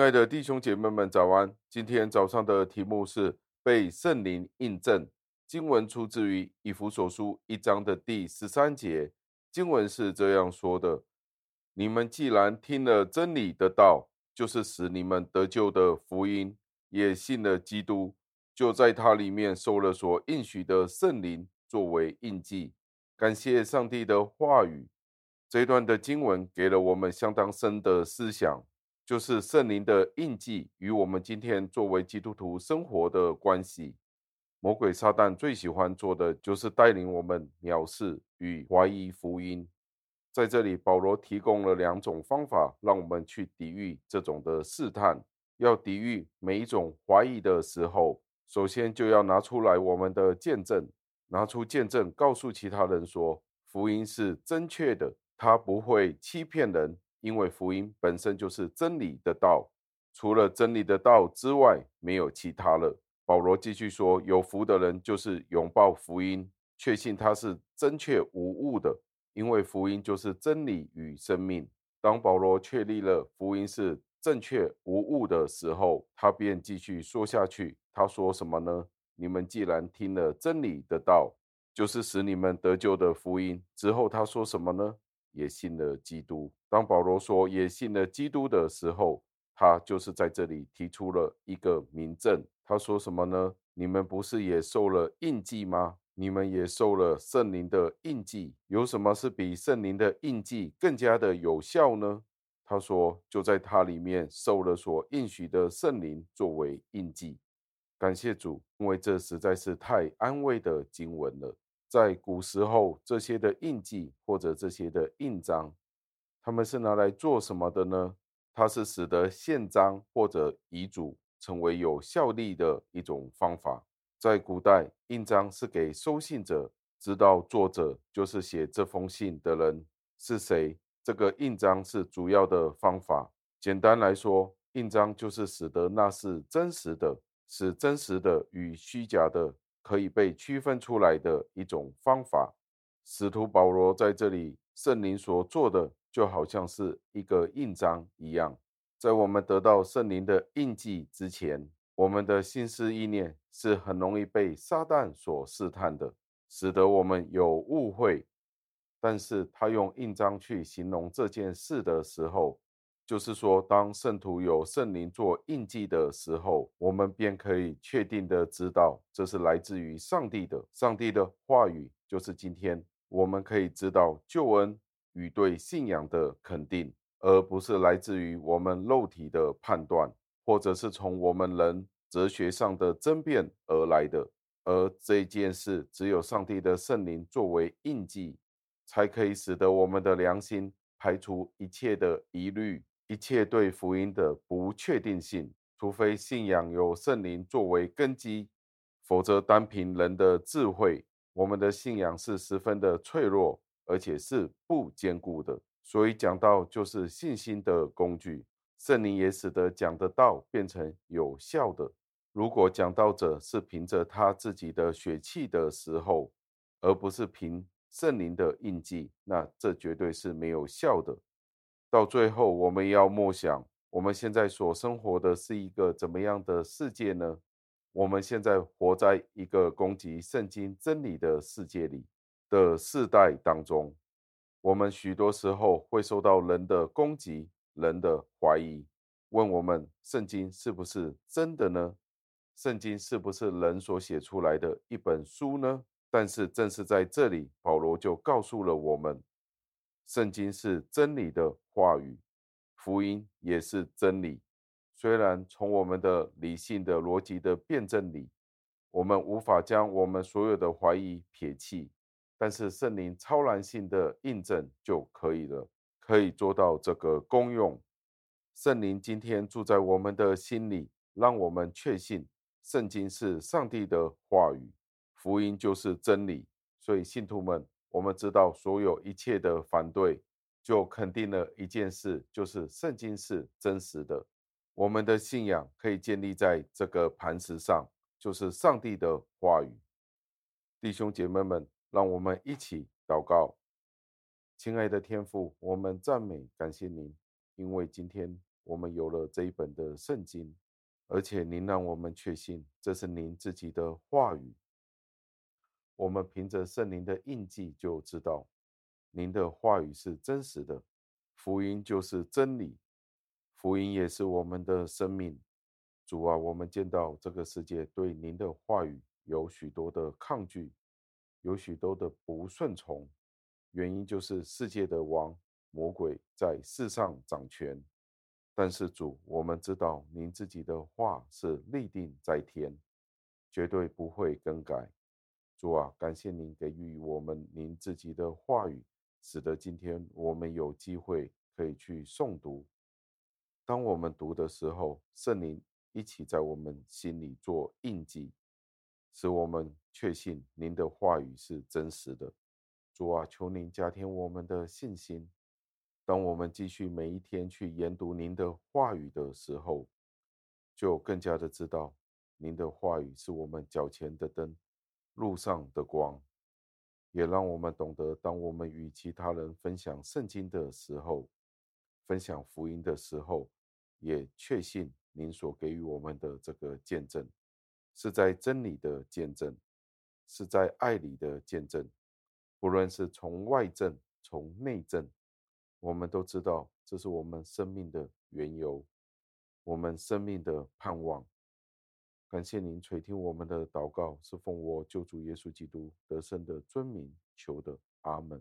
亲爱的弟兄姐妹们，早安！今天早上的题目是被圣灵印证。经文出自于以弗所书一章的第十三节，经文是这样说的：“你们既然听了真理的道，就是使你们得救的福音，也信了基督，就在他里面受了所应许的圣灵作为印记。”感谢上帝的话语。这段的经文给了我们相当深的思想。就是圣灵的印记与我们今天作为基督徒生活的关系。魔鬼撒旦最喜欢做的就是带领我们藐视与怀疑福音。在这里，保罗提供了两种方法，让我们去抵御这种的试探。要抵御每一种怀疑的时候，首先就要拿出来我们的见证，拿出见证，告诉其他人说福音是正确的，他不会欺骗人。因为福音本身就是真理的道，除了真理的道之外，没有其他了。保罗继续说：“有福的人就是拥抱福音，确信它是真确无误的，因为福音就是真理与生命。”当保罗确立了福音是正确无误的时候，他便继续说下去。他说什么呢？你们既然听了真理的道，就是使你们得救的福音。之后他说什么呢？也信了基督。当保罗说也信了基督的时候，他就是在这里提出了一个明证。他说什么呢？你们不是也受了印记吗？你们也受了圣灵的印记。有什么是比圣灵的印记更加的有效呢？他说就在他里面受了所应许的圣灵作为印记。感谢主，因为这实在是太安慰的经文了。在古时候，这些的印记或者这些的印章，他们是拿来做什么的呢？它是使得宪章或者遗嘱成为有效力的一种方法。在古代，印章是给收信者知道作者就是写这封信的人是谁。这个印章是主要的方法。简单来说，印章就是使得那是真实的，使真实的与虚假的。可以被区分出来的一种方法。使徒保罗在这里，圣灵所做的就好像是一个印章一样。在我们得到圣灵的印记之前，我们的心思意念是很容易被撒旦所试探的，使得我们有误会。但是他用印章去形容这件事的时候，就是说，当圣徒有圣灵做印记的时候，我们便可以确定的知道，这是来自于上帝的。上帝的话语就是今天我们可以知道救恩与对信仰的肯定，而不是来自于我们肉体的判断，或者是从我们人哲学上的争辩而来的。而这件事，只有上帝的圣灵作为印记，才可以使得我们的良心排除一切的疑虑。一切对福音的不确定性，除非信仰有圣灵作为根基，否则单凭人的智慧，我们的信仰是十分的脆弱，而且是不坚固的。所以讲道就是信心的工具，圣灵也使得讲的道变成有效的。如果讲道者是凭着他自己的血气的时候，而不是凭圣灵的印记，那这绝对是没有效的。到最后，我们要默想，我们现在所生活的是一个怎么样的世界呢？我们现在活在一个攻击圣经真理的世界里的世代当中，我们许多时候会受到人的攻击、人的怀疑，问我们圣经是不是真的呢？圣经是不是人所写出来的一本书呢？但是正是在这里，保罗就告诉了我们。圣经是真理的话语，福音也是真理。虽然从我们的理性的逻辑的辩证里，我们无法将我们所有的怀疑撇弃，但是圣灵超然性的印证就可以了，可以做到这个功用。圣灵今天住在我们的心里，让我们确信圣经是上帝的话语，福音就是真理。所以信徒们。我们知道，所有一切的反对，就肯定了一件事，就是圣经是真实的。我们的信仰可以建立在这个磐石上，就是上帝的话语。弟兄姐妹们，让我们一起祷告。亲爱的天父，我们赞美感谢您，因为今天我们有了这一本的圣经，而且您让我们确信这是您自己的话语。我们凭着圣灵的印记就知道，您的话语是真实的，福音就是真理，福音也是我们的生命。主啊，我们见到这个世界对您的话语有许多的抗拒，有许多的不顺从，原因就是世界的王魔鬼在世上掌权。但是主，我们知道您自己的话是立定在天，绝对不会更改。主啊，感谢您给予我们您自己的话语，使得今天我们有机会可以去诵读。当我们读的时候，圣灵。一起在我们心里做印记，使我们确信您的话语是真实的。主啊，求您加添我们的信心。当我们继续每一天去研读您的话语的时候，就更加的知道您的话语是我们脚前的灯，路上的光。也让我们懂得，当我们与其他人分享圣经的时候，分享福音的时候，也确信。您所给予我们的这个见证，是在真理的见证，是在爱里的见证。不论是从外证、从内证，我们都知道这是我们生命的缘由，我们生命的盼望。感谢您垂听我们的祷告，是奉我救主耶稣基督得胜的尊名求的，阿门。